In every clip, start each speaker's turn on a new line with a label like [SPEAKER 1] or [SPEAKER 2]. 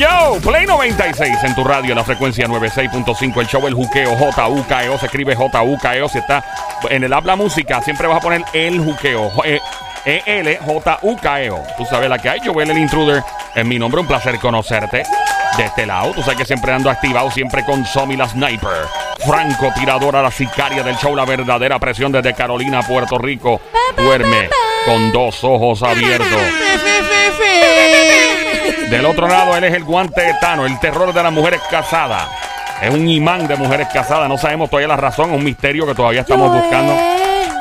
[SPEAKER 1] Yo, Play 96 en tu radio, la frecuencia 96.5, el show El Juqueo, J-U-K-E-O, se escribe J-U-K-E-O, si está en el habla música, siempre vas a poner El Juqueo, eh, E-L-J-U-K-E-O. Tú sabes la que hay, yo el intruder, es mi nombre, un placer conocerte de este lado, tú sabes que siempre ando activado, siempre con Somi la Sniper, Franco tiradora, la sicaria del show, la verdadera presión desde Carolina, Puerto Rico, duerme con dos ojos abiertos. Del otro lado, él es el guante etano, el terror de las mujeres casadas. Es un imán de mujeres casadas. No sabemos todavía la razón, es un misterio que todavía estamos buscando.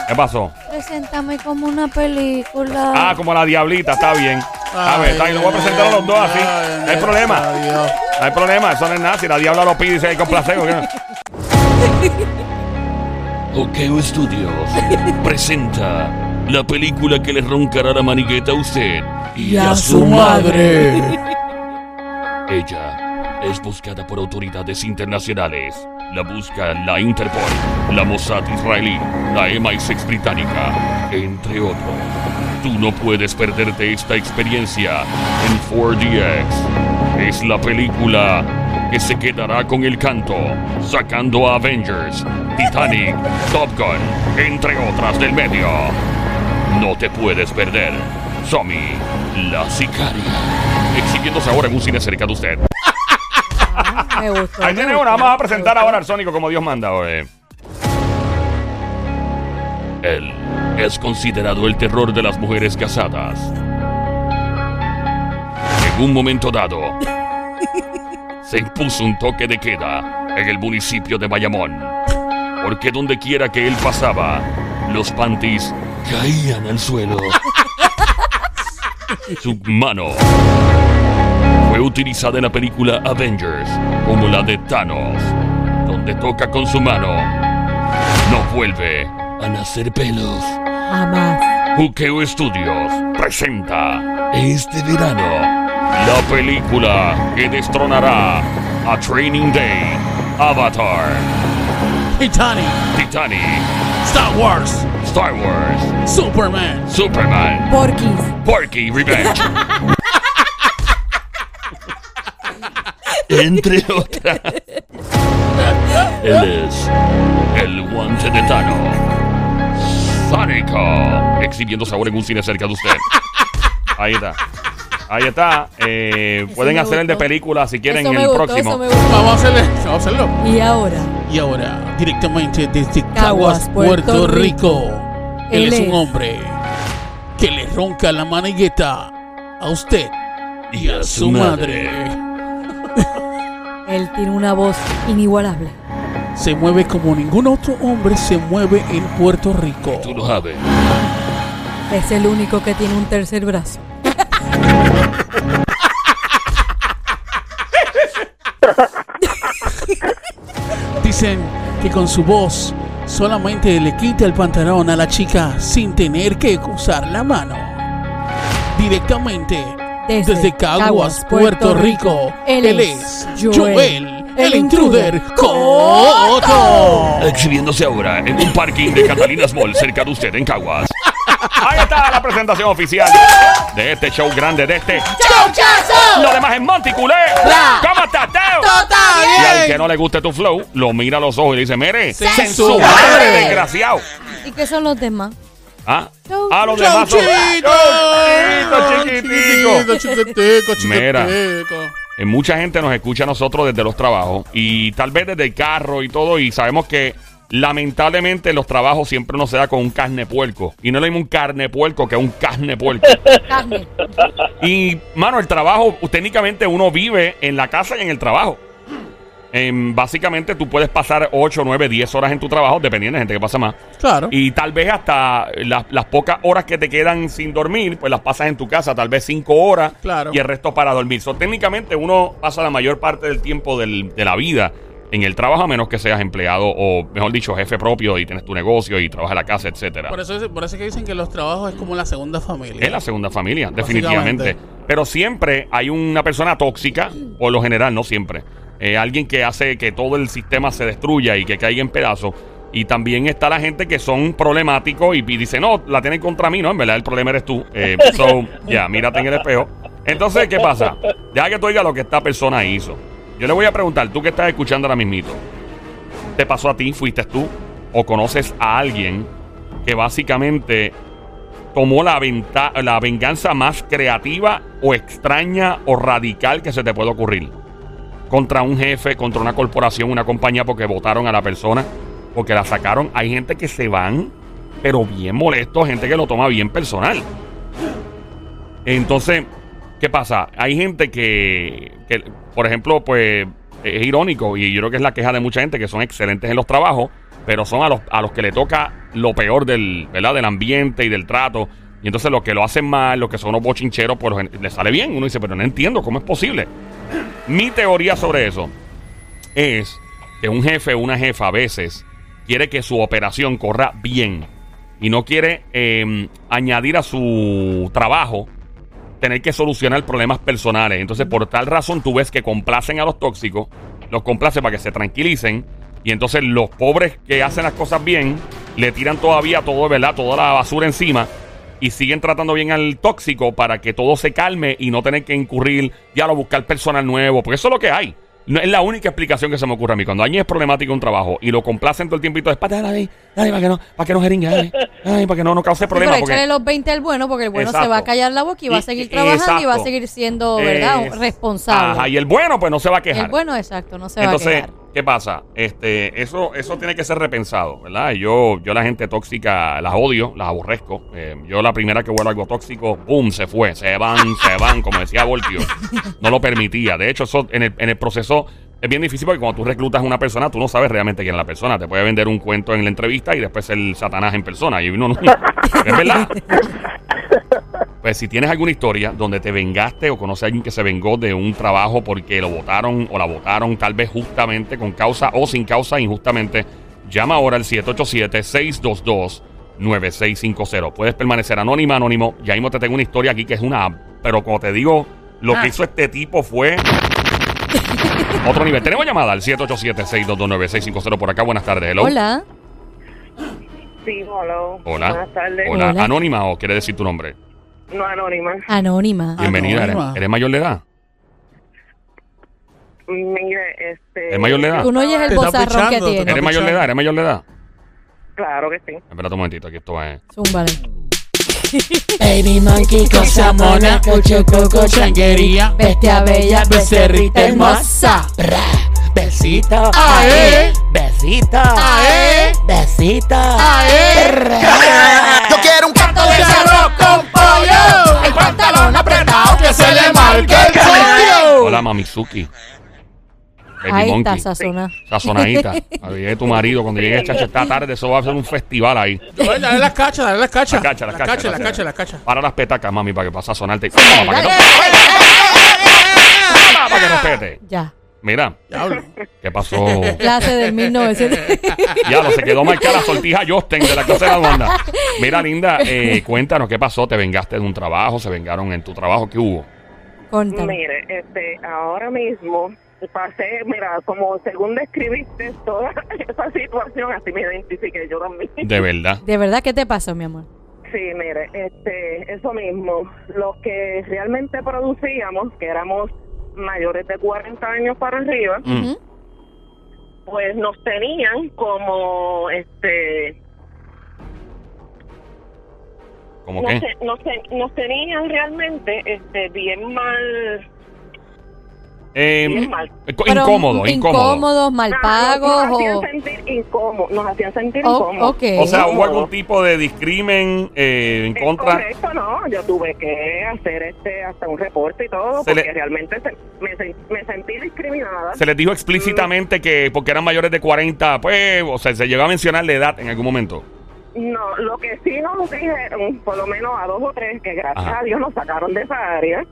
[SPEAKER 1] ¿Qué pasó?
[SPEAKER 2] Preséntame como una película.
[SPEAKER 1] Ah, como la diablita, está bien. A ver, está bien, lo voy a presentar a los dos así. No hay problema. No hay problema, eso no es nada. Si la diabla lo pide y se hay complacer. Okeo Studios presenta la película que le roncará la manigueta a usted
[SPEAKER 2] y a su madre.
[SPEAKER 1] Ella es buscada por autoridades internacionales. La busca la Interpol, la Mossad israelí, la MI6 británica, entre otros. Tú no puedes perderte esta experiencia en 4DX. Es la película que se quedará con el canto, sacando a Avengers, Titanic, Top Gun, entre otras del medio. No te puedes perder. Somi, la sicaria. Exhibiéndose ahora en un cine cerca de usted.
[SPEAKER 2] Me gustó.
[SPEAKER 1] Ahí
[SPEAKER 2] me
[SPEAKER 1] tiene
[SPEAKER 2] gustó,
[SPEAKER 1] una. Vamos a
[SPEAKER 2] me
[SPEAKER 1] presentar
[SPEAKER 2] gustó.
[SPEAKER 1] ahora al Sónico como Dios manda. oye. Él es considerado el terror de las mujeres casadas. En un momento dado, se impuso un toque de queda en el municipio de Bayamón. Porque donde quiera que él pasaba, los panties caían al suelo. Su mano fue utilizada en la película Avengers como la de Thanos, donde toca con su mano. No vuelve a nacer pelos.
[SPEAKER 2] Jamás.
[SPEAKER 1] Juqueo Studios presenta este verano la película que destronará a Training Day, Avatar,
[SPEAKER 3] Titanic,
[SPEAKER 1] Titanic,
[SPEAKER 3] Star Wars,
[SPEAKER 1] Star Wars,
[SPEAKER 3] Superman,
[SPEAKER 1] Superman,
[SPEAKER 2] Porquis.
[SPEAKER 1] Porky Revenge. Entre otras. Él es el guante de Thanos. Sónico. Exhibiendo sabor en un cine cerca de usted. Ahí está. Ahí está. Eh, pueden hacer el de película si quieren
[SPEAKER 2] Eso
[SPEAKER 1] el
[SPEAKER 2] gustó,
[SPEAKER 1] próximo.
[SPEAKER 2] eso me gustó.
[SPEAKER 3] Vamos a hacerle, vamos a hacerlo.
[SPEAKER 2] Y ahora,
[SPEAKER 3] Y ahora, directamente desde
[SPEAKER 2] Caguas,
[SPEAKER 3] Caguas,
[SPEAKER 2] Puerto
[SPEAKER 3] Puerto, Rico. Él,
[SPEAKER 2] Él
[SPEAKER 3] es
[SPEAKER 2] es-
[SPEAKER 3] un hombre que le ronca la manigueta a usted y a su madre.
[SPEAKER 2] él tiene una voz inigualable.
[SPEAKER 3] Se mueve como ningún otro hombre se mueve en Puerto Rico.
[SPEAKER 1] Tú lo sabes.
[SPEAKER 2] Es el único que tiene un tercer brazo.
[SPEAKER 3] Dicen que con su voz solamente le quita el pantalón a la chica sin tener que usar la mano. Directamente
[SPEAKER 2] Desde
[SPEAKER 3] desde, Caguas,
[SPEAKER 2] Caguas,
[SPEAKER 3] Puerto,
[SPEAKER 2] Puerto
[SPEAKER 3] Rico,
[SPEAKER 2] Rico, él
[SPEAKER 3] él
[SPEAKER 2] es
[SPEAKER 3] es
[SPEAKER 2] Joel,
[SPEAKER 3] Joel,
[SPEAKER 2] el
[SPEAKER 3] intruder Coto.
[SPEAKER 1] Exhibiéndose ahora en un parking de Catalinas Mall cerca de usted en Caguas. Ahí está la presentación oficial de este show grande, de este
[SPEAKER 2] ¡Chauchazo!
[SPEAKER 1] Lo demás es Monticulé. ¿Cómo estás, Teo?
[SPEAKER 3] ¡Está
[SPEAKER 1] Y al que no le guste tu flow, lo mira a los ojos y le dice, mire,
[SPEAKER 3] ¡Sen
[SPEAKER 1] sen
[SPEAKER 3] su madre!
[SPEAKER 1] desgraciado.
[SPEAKER 2] ¿Y qué son los demás?
[SPEAKER 1] ¿Ah?
[SPEAKER 2] Chau.
[SPEAKER 1] A los demás son...
[SPEAKER 3] Chauchito,
[SPEAKER 1] Chiquitico, Mira. Eh, Mucha gente nos escucha a nosotros desde los trabajos y tal vez desde el carro y todo y sabemos que lamentablemente en los trabajos siempre uno se da con un carne puerco y no es lo mismo un carne puerco que un carne puerco.
[SPEAKER 2] Carne.
[SPEAKER 1] Y, mano, el trabajo, técnicamente uno vive en la casa y en el trabajo. Em, básicamente tú puedes pasar 8, 9, 10 horas en tu trabajo, dependiendo de gente que pasa más.
[SPEAKER 3] Claro.
[SPEAKER 1] Y tal vez hasta las, las pocas horas que te quedan sin dormir, pues las pasas en tu casa, tal vez 5 horas.
[SPEAKER 3] Claro.
[SPEAKER 1] Y el resto para dormir. So, técnicamente uno pasa la mayor parte del tiempo del- de la vida en el trabajo, a menos que seas empleado o, mejor dicho, jefe propio y tienes tu negocio y trabajas en la casa, etcétera.
[SPEAKER 3] Por eso, es- por eso es que dicen que los trabajos es como la segunda familia.
[SPEAKER 1] Es la segunda familia, definitivamente. Pero siempre hay una persona tóxica, por lo general, no siempre. Eh, alguien que hace que todo el sistema se destruya y que caiga en pedazos. Y también está la gente que son problemáticos y, y dice, no, la tienen contra mí, no, en verdad el problema eres tú. Eh, so, ya, mírate en el espejo. Entonces, ¿qué pasa? Ya que tú digas lo que esta persona hizo. Yo le voy a preguntar, tú que estás escuchando ahora mismito, ¿te pasó a ti? ¿Fuiste tú? ¿O conoces a alguien que básicamente tomó la, la venganza más creativa o extraña o radical que se te puede ocurrir? Contra un jefe, contra una corporación, una compañía porque votaron a la persona, porque la sacaron. Hay gente que se van, pero bien molesto, gente que lo toma bien personal. Entonces, ¿qué pasa? Hay gente que, que, por ejemplo, pues es irónico y yo creo que es la queja de mucha gente que son excelentes en los trabajos, pero son a los, a los que le toca lo peor del, ¿verdad? del ambiente y del trato. Y entonces los que lo hacen mal, los que son unos bochincheros, pues les sale bien. Uno dice, pero no entiendo cómo es posible. Mi teoría sobre eso es que un jefe o una jefa a veces quiere que su operación corra bien y no quiere eh, añadir a su trabajo tener que solucionar problemas personales. Entonces, por tal razón, tú ves que complacen a los tóxicos, los complacen para que se tranquilicen. Y entonces los pobres que hacen las cosas bien, le tiran todavía todo, ¿verdad? Toda la basura encima. Y siguen tratando bien al tóxico para que todo se calme y no tener que incurrir ya a buscar personal nuevo. Porque eso es lo que hay. No, es la única explicación que se me ocurre a mí. Cuando alguien es problemático en un trabajo y lo complacen todo el tiempo y todo es para dale, dale, para que no, para que no jeringue, dale, ay, para que no, no cause
[SPEAKER 2] Sí,
[SPEAKER 1] problemas.
[SPEAKER 2] pero
[SPEAKER 1] porque-
[SPEAKER 2] los 20 al bueno, porque el bueno se
[SPEAKER 1] Exacto.
[SPEAKER 2] va a callar la boca y va a seguir trabajando y va a
[SPEAKER 1] exacto.
[SPEAKER 2] seguir siendo, ¿verdad?
[SPEAKER 1] Es-
[SPEAKER 2] responsable.
[SPEAKER 1] Ajá, y el bueno, pues no se va a quejar.
[SPEAKER 2] el bueno, exacto, no se
[SPEAKER 1] Entonces,
[SPEAKER 2] va a quedar.
[SPEAKER 1] ¿Qué pasa? Este, eso, eso tiene que ser repensado, ¿verdad? Yo, yo la gente tóxica las odio, las aborrezco. Eh, yo la primera que huelo algo tóxico, ¡pum! se fue. Se van, se van, como decía Voltio. No lo permitía. De hecho, eso en el, en el proceso es bien difícil porque cuando tú reclutas a una persona, tú no sabes realmente quién es la persona. Te puede vender un cuento en la entrevista y después el satanás en persona. Y uno no. es verdad. Pues si tienes alguna historia donde te vengaste o conoces a alguien que se vengó de un trabajo porque lo votaron o la votaron tal vez justamente con causa o sin causa injustamente, llama ahora al 787-622-9650. Puedes permanecer anónima, anónimo. Ya mismo te tengo una historia aquí que es una... Pero como te digo, lo
[SPEAKER 2] Ah.
[SPEAKER 1] que hizo este tipo fue... Otro nivel. Tenemos llamada al 787-622-9650 por acá. Buenas tardes. Hello.
[SPEAKER 2] Hola.
[SPEAKER 4] Sí, hello.
[SPEAKER 1] Hola.
[SPEAKER 4] Buenas tardes.
[SPEAKER 1] Hola.
[SPEAKER 2] Hola.
[SPEAKER 1] ¿Anónima o quiere decir tu nombre?
[SPEAKER 4] No anónima.
[SPEAKER 2] Anónima.
[SPEAKER 1] Bienvenida. ¿Eres,
[SPEAKER 3] Anónima.
[SPEAKER 1] eres mayor de edad?
[SPEAKER 4] Mire, este.
[SPEAKER 1] ¿Es mayor de edad?
[SPEAKER 2] Tú no oyes el
[SPEAKER 3] Te está
[SPEAKER 2] bozarrón que
[SPEAKER 3] pichando, te
[SPEAKER 2] tiene.
[SPEAKER 1] ¿Eres mayor de edad? ¿Eres mayor de edad?
[SPEAKER 4] Claro que sí.
[SPEAKER 1] Espérate un momentito, aquí esto es.
[SPEAKER 2] Zúmbale.
[SPEAKER 5] Baby monkey, cosa mona, cocho, coco, changuería,
[SPEAKER 2] Bestia bella,
[SPEAKER 5] becerrita hermosa. Bra, besito, ae, besito, ae, besito, ae. Yo quiero un canto de arroz el.
[SPEAKER 1] Hola, Mamizuki. Baby
[SPEAKER 2] Ahí
[SPEAKER 1] Monkey.
[SPEAKER 2] está, sazona.
[SPEAKER 1] Sazonadita. A ver, tu marido, cuando llegue chacho esta tarde, eso va a ser un festival ahí.
[SPEAKER 3] Dale, las cachas, dale las cachas.
[SPEAKER 1] La cacha, la
[SPEAKER 3] Las
[SPEAKER 1] cacha,
[SPEAKER 3] cachas,
[SPEAKER 1] la
[SPEAKER 3] las cachas, las cachas.
[SPEAKER 1] Para las petacas, mami, para que pase a sonarte. Para que no, para que respete.
[SPEAKER 2] Ya.
[SPEAKER 1] Mira. ¿qué pasó?
[SPEAKER 2] Clase del 1900.
[SPEAKER 1] Ya lo se quedó marcada la sortija Josten de la clase de la banda. Mira, linda, eh, cuéntanos qué pasó. ¿Te vengaste de un trabajo? ¿Se vengaron en tu trabajo? ¿Qué hubo?
[SPEAKER 2] Contame.
[SPEAKER 4] Mire, este, ahora mismo pasé, mira, como según describiste toda esa situación, así me identifiqué yo también.
[SPEAKER 1] De verdad.
[SPEAKER 2] ¿De verdad qué te pasó, mi amor?
[SPEAKER 4] Sí, mire, este, eso mismo, los que realmente producíamos, que éramos mayores de 40 años para arriba,
[SPEAKER 1] Mm.
[SPEAKER 4] Pues nos tenían como, este,
[SPEAKER 1] ¿Cómo
[SPEAKER 4] nos,
[SPEAKER 1] qué?
[SPEAKER 4] nos, nos tenían realmente, este, bien mal,
[SPEAKER 1] Eh,
[SPEAKER 4] bien mal.
[SPEAKER 2] Pero
[SPEAKER 1] incómodo, incómodo.
[SPEAKER 2] Incómodos, mal pagos
[SPEAKER 4] nos hacían
[SPEAKER 2] o...
[SPEAKER 4] sentir incómodos, nos hacían sentir
[SPEAKER 2] o-
[SPEAKER 4] incómodos.
[SPEAKER 2] ok.
[SPEAKER 1] O sea, ¿hubo algún tipo de discrimen eh, en
[SPEAKER 4] Es
[SPEAKER 1] contra?
[SPEAKER 4] correcto, no, yo tuve que hacer este hasta un reporte y todo,
[SPEAKER 1] Se le-
[SPEAKER 4] porque realmente se- me sentí discriminada.
[SPEAKER 1] Se les dijo explícitamente que porque eran mayores de 40, pues, o sea, se llegó a mencionar la edad en algún momento.
[SPEAKER 4] No, lo que sí nos dijeron, por lo menos a dos o tres, que gracias
[SPEAKER 1] Ajá.
[SPEAKER 4] a Dios nos sacaron de esa área,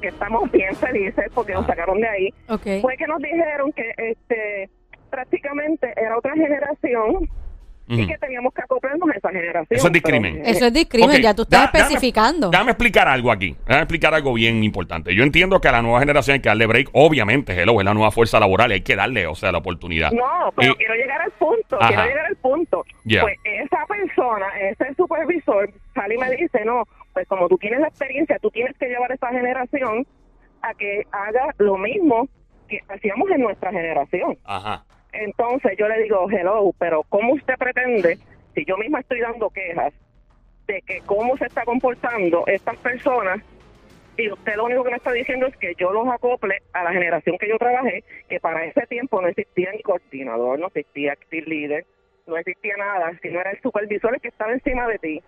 [SPEAKER 4] que estamos bien felices porque nos
[SPEAKER 1] Ajá.
[SPEAKER 4] sacaron de ahí, fue que nos dijeron que este prácticamente era otra generación y que teníamos que acoplarnos a esa generación.
[SPEAKER 1] Eso es discrimen.
[SPEAKER 2] Eso es discrimen, ya tú estás
[SPEAKER 1] da-
[SPEAKER 2] especificando.
[SPEAKER 1] Déjame explicar algo aquí. Déjame explicar algo bien importante. Yo entiendo que a la nueva generación hay que darle break. Obviamente, hello, es la nueva fuerza laboral y hay que darle, o sea, la oportunidad.
[SPEAKER 4] No, pero
[SPEAKER 1] Eh,
[SPEAKER 4] quiero llegar al punto,
[SPEAKER 1] Ajá.
[SPEAKER 4] quiero llegar al punto. Pues esa persona, ese supervisor, sale y me dice, no, pues como tú tienes la experiencia, tú tienes que llevar a esa generación a que haga lo mismo que hacíamos en nuestra generación.
[SPEAKER 1] Ajá.
[SPEAKER 4] Entonces yo le digo, hello, pero ¿cómo usted pretende, si yo misma estoy dando quejas de que cómo se está comportando estas personas, y usted lo único que me está diciendo es que yo los acople a la generación que yo trabajé, que para ese tiempo no existía ni coordinador, no existía active leader, no existía nada, sino era el supervisor el que estaba encima de ti.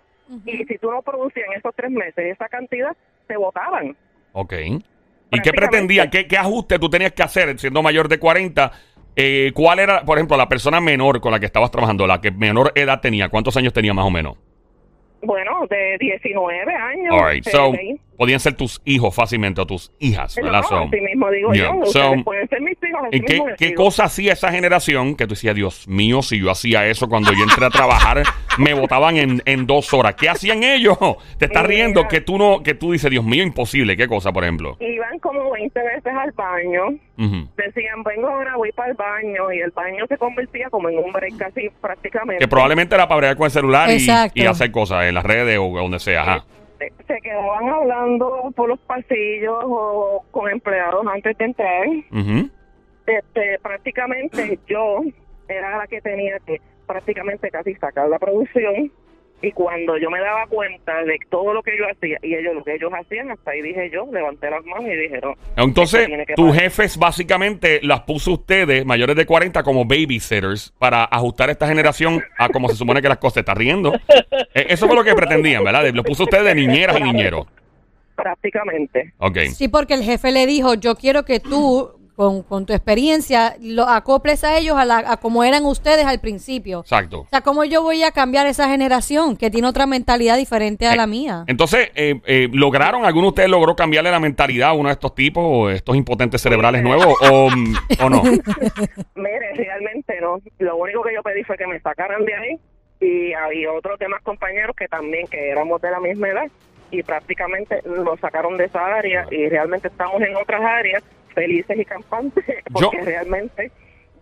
[SPEAKER 4] Y si tú no producías en esos tres meses esa cantidad, te votaban.
[SPEAKER 1] Ok. ¿Y qué pretendía? ¿Qué, ¿Qué ajuste tú tenías que hacer siendo mayor de 40? Eh, ¿Cuál era, por ejemplo, la persona menor con la que estabas trabajando, la que menor edad tenía? ¿Cuántos años tenía más o menos?
[SPEAKER 4] Bueno, de 19 años.
[SPEAKER 1] All right.
[SPEAKER 4] de-
[SPEAKER 1] So, podían ser tus hijos fácilmente o tus hijas,
[SPEAKER 4] No,
[SPEAKER 1] ¿verdad? So,
[SPEAKER 4] así mismo digo
[SPEAKER 1] yeah.
[SPEAKER 4] yo.
[SPEAKER 1] So,
[SPEAKER 4] pueden ser mis hijos, así
[SPEAKER 1] ¿Y qué, qué cosa hacía esa generación que tú decías, Dios mío, si yo hacía eso cuando yo entré a trabajar, me votaban en, en dos horas? ¿Qué hacían ellos? Te estás riendo que tú no, que tú dices, Dios mío, imposible. ¿Qué cosa, por ejemplo?
[SPEAKER 4] Iban como 20 veces al baño.
[SPEAKER 1] Ujú.
[SPEAKER 4] Decían, vengo ahora, voy para el baño. Y el baño se convertía como en un break casi prácticamente.
[SPEAKER 1] Que probablemente era para bregar con el celular y, hacer cosas en las redes o donde sea. Ajá.
[SPEAKER 4] Se- quedaban hablando por los pasillos o con empleados antes de entrar. Este, prácticamente yo era la que tenía que prácticamente casi sacar la producción. Y cuando yo me daba cuenta de todo lo que yo hacía y ellos lo que ellos hacían, hasta ahí dije yo, levanté las manos y dije, no.
[SPEAKER 1] Entonces, tus jefes básicamente las puso ustedes, mayores de 40, como babysitters para ajustar esta generación a como se supone que las cosas. ¿Te estás riendo? Eh, Eso fue lo que pretendían, ¿verdad? Los puso ustedes de niñeras y niñeros.
[SPEAKER 4] Prácticamente.
[SPEAKER 1] Ok.
[SPEAKER 2] Sí, porque el jefe le dijo, yo quiero que tú, con, con tu experiencia, lo acoples a ellos a, la, a como eran ustedes al principio.
[SPEAKER 1] Exacto.
[SPEAKER 2] O sea, ¿cómo yo voy a cambiar esa generación que tiene otra mentalidad diferente a la mía?
[SPEAKER 1] Entonces, eh, eh, ¿lograron, alguno de ustedes logró cambiarle la mentalidad a uno de estos tipos, o estos impotentes cerebrales nuevos, o, o no?
[SPEAKER 4] Mire, realmente no. Lo único que yo pedí fue que me sacaran de ahí y había otros demás compañeros que también, que éramos de la misma edad y prácticamente nos sacaron de esa área y realmente estamos en otras áreas felices y campantes porque
[SPEAKER 1] Yo-
[SPEAKER 4] realmente